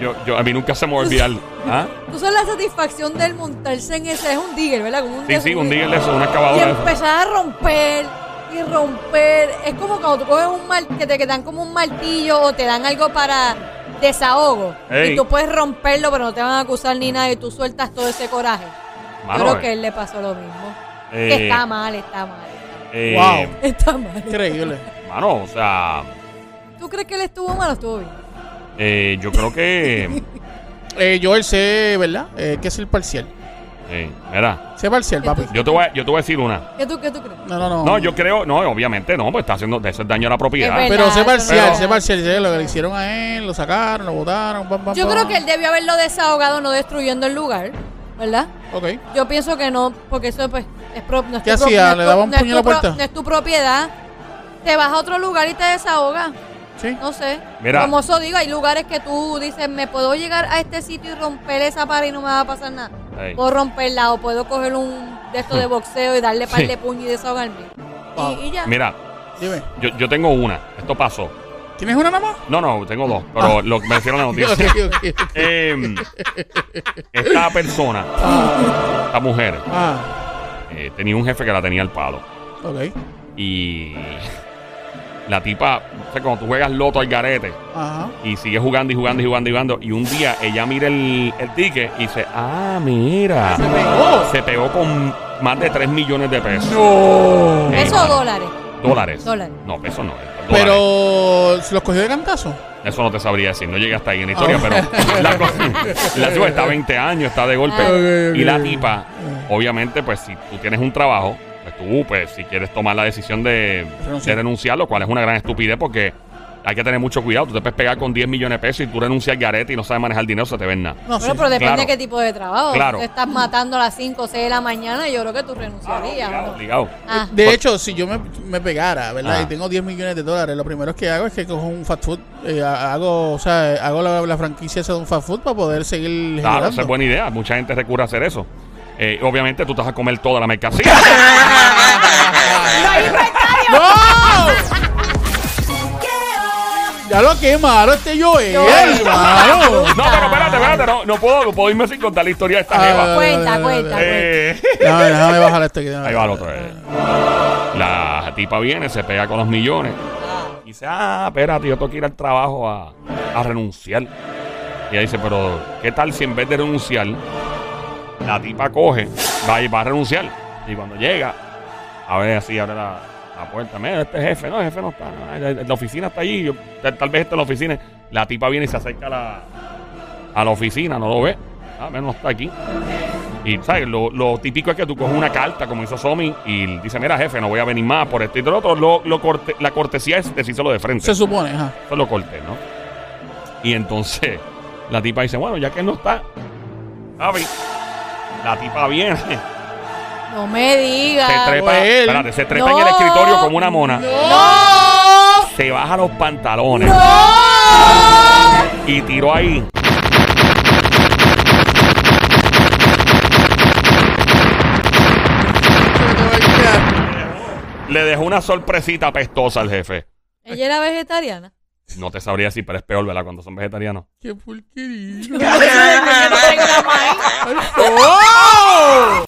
[SPEAKER 1] yo, yo, a mí nunca se me va a olvidar. ¿Ah?
[SPEAKER 2] Tú sabes la satisfacción del montarse en ese, es un digger, ¿verdad? Como
[SPEAKER 1] Sí, sí, un día de eso, una
[SPEAKER 2] Y
[SPEAKER 1] excavadora. de eso.
[SPEAKER 2] empezar a romper y romper. Es como cuando tú coges un mal, que te dan como un martillo o te dan algo para desahogo.
[SPEAKER 1] Ey.
[SPEAKER 2] Y tú puedes romperlo, pero no te van a acusar ni nada y tú sueltas todo ese coraje.
[SPEAKER 1] Mano,
[SPEAKER 2] Yo creo
[SPEAKER 1] eh,
[SPEAKER 2] que a él le pasó lo mismo.
[SPEAKER 1] Eh,
[SPEAKER 2] está mal, está mal.
[SPEAKER 1] eh,
[SPEAKER 3] Wow.
[SPEAKER 2] Está mal.
[SPEAKER 3] Increíble.
[SPEAKER 1] Mano, o sea,
[SPEAKER 2] ¿Tú crees que él estuvo mal o estuvo bien?
[SPEAKER 1] eh, yo creo que.
[SPEAKER 3] Eh, Joel, sé, ¿verdad? Eh, que es el parcial.
[SPEAKER 1] eh, mira,
[SPEAKER 3] Sé parcial, papi.
[SPEAKER 1] yo te, voy a, yo te voy a decir una.
[SPEAKER 2] ¿Qué tú, qué tú crees?
[SPEAKER 3] No, no, no.
[SPEAKER 1] No, yo creo, no, obviamente no, pues está haciendo de ese daño a la propiedad.
[SPEAKER 2] Es
[SPEAKER 3] Pero sé parcial, sé parcial. sé lo que le hicieron a él, lo sacaron, lo botaron. Pam, pam,
[SPEAKER 2] Yo
[SPEAKER 3] pam.
[SPEAKER 2] creo que él debió haberlo desahogado, no destruyendo el lugar, ¿verdad?
[SPEAKER 3] Ok.
[SPEAKER 2] Yo pienso que no, porque eso pues es pro, no es
[SPEAKER 3] ¿Qué hacía? ¿Le daba un puño a la puerta?
[SPEAKER 2] No es tu propiedad. Te vas a otro lugar y te desahogas.
[SPEAKER 3] Sí.
[SPEAKER 2] No sé.
[SPEAKER 1] Mira.
[SPEAKER 2] Como eso digo, hay lugares que tú dices, me puedo llegar a este sitio y romper esa pared y no me va a pasar nada. Puedo romperla o puedo coger un de estos de boxeo y darle par
[SPEAKER 1] Sí.
[SPEAKER 2] de puño y desahogarme.
[SPEAKER 3] Wow.
[SPEAKER 2] Y, y ya.
[SPEAKER 1] Mira,
[SPEAKER 3] Dime.
[SPEAKER 1] yo, yo tengo una. Esto pasó.
[SPEAKER 3] ¿Tienes una nada más?
[SPEAKER 1] No, no, tengo dos, pero lo que me hicieron la noticia. Em, esta persona, esta mujer,
[SPEAKER 3] Ah,
[SPEAKER 1] eh, tenía un jefe que la tenía al palo.
[SPEAKER 3] ok.
[SPEAKER 1] Y la tipa, o sea, cuando tú juegas loto al garete
[SPEAKER 3] Ajá.
[SPEAKER 1] y sigues jugando y jugando y jugando y jugando, y un día ella mira el, el ticket y dice, ah, mira,
[SPEAKER 3] Se pegó.
[SPEAKER 1] se pegó con más de 3 millones de pesos.
[SPEAKER 3] No.
[SPEAKER 1] Eh,
[SPEAKER 2] ¿Eso o dólares?
[SPEAKER 1] Dólares.
[SPEAKER 2] Dólares.
[SPEAKER 1] No, pesos no.
[SPEAKER 3] Pero, ¿se los cogió de cantazo?
[SPEAKER 1] Eso no te sabría decir, no llegué hasta ahí en la historia,
[SPEAKER 3] Ah.
[SPEAKER 1] pero la, cosa- la está 20 años, está de golpe.
[SPEAKER 2] Ah.
[SPEAKER 1] Y la tipa, obviamente, pues si tú tienes un trabajo, pues tú, pues si quieres tomar la decisión de, de renunciar, lo cual es una gran estupidez porque hay que tener mucho cuidado. Tú te puedes pegar con 10 millones de pesos y tú renuncias al garete y no sabes manejar dinero, se te ven nada.
[SPEAKER 3] No
[SPEAKER 2] Bueno,
[SPEAKER 3] sé.
[SPEAKER 2] pero depende
[SPEAKER 1] claro.
[SPEAKER 2] de qué tipo de trabajo.
[SPEAKER 1] Claro.
[SPEAKER 2] Si te estás matando a las 5 o 6 de la mañana, yo creo que tú renunciarías.
[SPEAKER 1] Obligado,
[SPEAKER 2] ¿no?
[SPEAKER 1] obligado.
[SPEAKER 2] Ah,
[SPEAKER 3] De hecho, si yo me, me pegara, ¿verdad?
[SPEAKER 1] Ah.
[SPEAKER 3] Y tengo 10 millones de dólares, lo primero que hago es que cojo un fast food, eh, hago, o sea, hago la, la franquicia esa de un fast food para poder seguir
[SPEAKER 1] Claro,
[SPEAKER 3] generando.
[SPEAKER 1] esa es buena idea. Mucha gente recurre a hacer eso. Eh, obviamente tú te vas a comer toda la mercancía.
[SPEAKER 3] ¡No! Ya lo que malo este Joel, hermano.
[SPEAKER 1] no, pero espérate, espérate. No, no puedo, no puedo irme sin contar la historia de esta
[SPEAKER 3] Ah,
[SPEAKER 1] jeva.
[SPEAKER 2] Cuenta, cuenta.
[SPEAKER 1] Eh,
[SPEAKER 3] Déjame, déjame bajar esto aquí. déjame
[SPEAKER 1] Ahí va el
[SPEAKER 3] bajar.
[SPEAKER 1] otro. eh. La tipa viene, se pega con los millones. Y dice, ah, espérate, yo tengo que ir al trabajo a, a renunciar. Y ella dice, pero ¿qué tal si en vez de renunciar, la tipa coge, va y va a renunciar? Y cuando llega, a ver, así abre la, la puerta. Mira, este jefe, no, el jefe no está. no, la, oficina está allí. yo- tal, tal vez está en la oficina. La tipa viene y se acerca a la, a la oficina, no lo ve. Ah, menos no está aquí. Y, ¿sabes? Lo, lo típico es que tú coges una carta, como hizo Somi, y dice, mira, jefe, no voy a venir más por esto y por lo otro. Lo, lo corte- la cortesía es decírselo de frente.
[SPEAKER 3] Se supone, ajá.
[SPEAKER 1] Eso es lo corté, ¿no? Y entonces la tipa dice, bueno, ya que él no está, Javi, la tipa viene,
[SPEAKER 2] No me digas.
[SPEAKER 1] trepa,
[SPEAKER 3] Joel.
[SPEAKER 1] espérate, se trepa
[SPEAKER 2] No.
[SPEAKER 1] en el escritorio como una mona,
[SPEAKER 2] ¡No!
[SPEAKER 1] se baja los pantalones y tiró ahí. Le dejó una sorpresita apestosa al jefe.
[SPEAKER 2] Ella era vegetariana.
[SPEAKER 1] No te sabría decir, pero es peor, ¿verdad? Cuando son vegetarianos.
[SPEAKER 3] Qué porquería.
[SPEAKER 2] No maíz.
[SPEAKER 3] ¡Oh!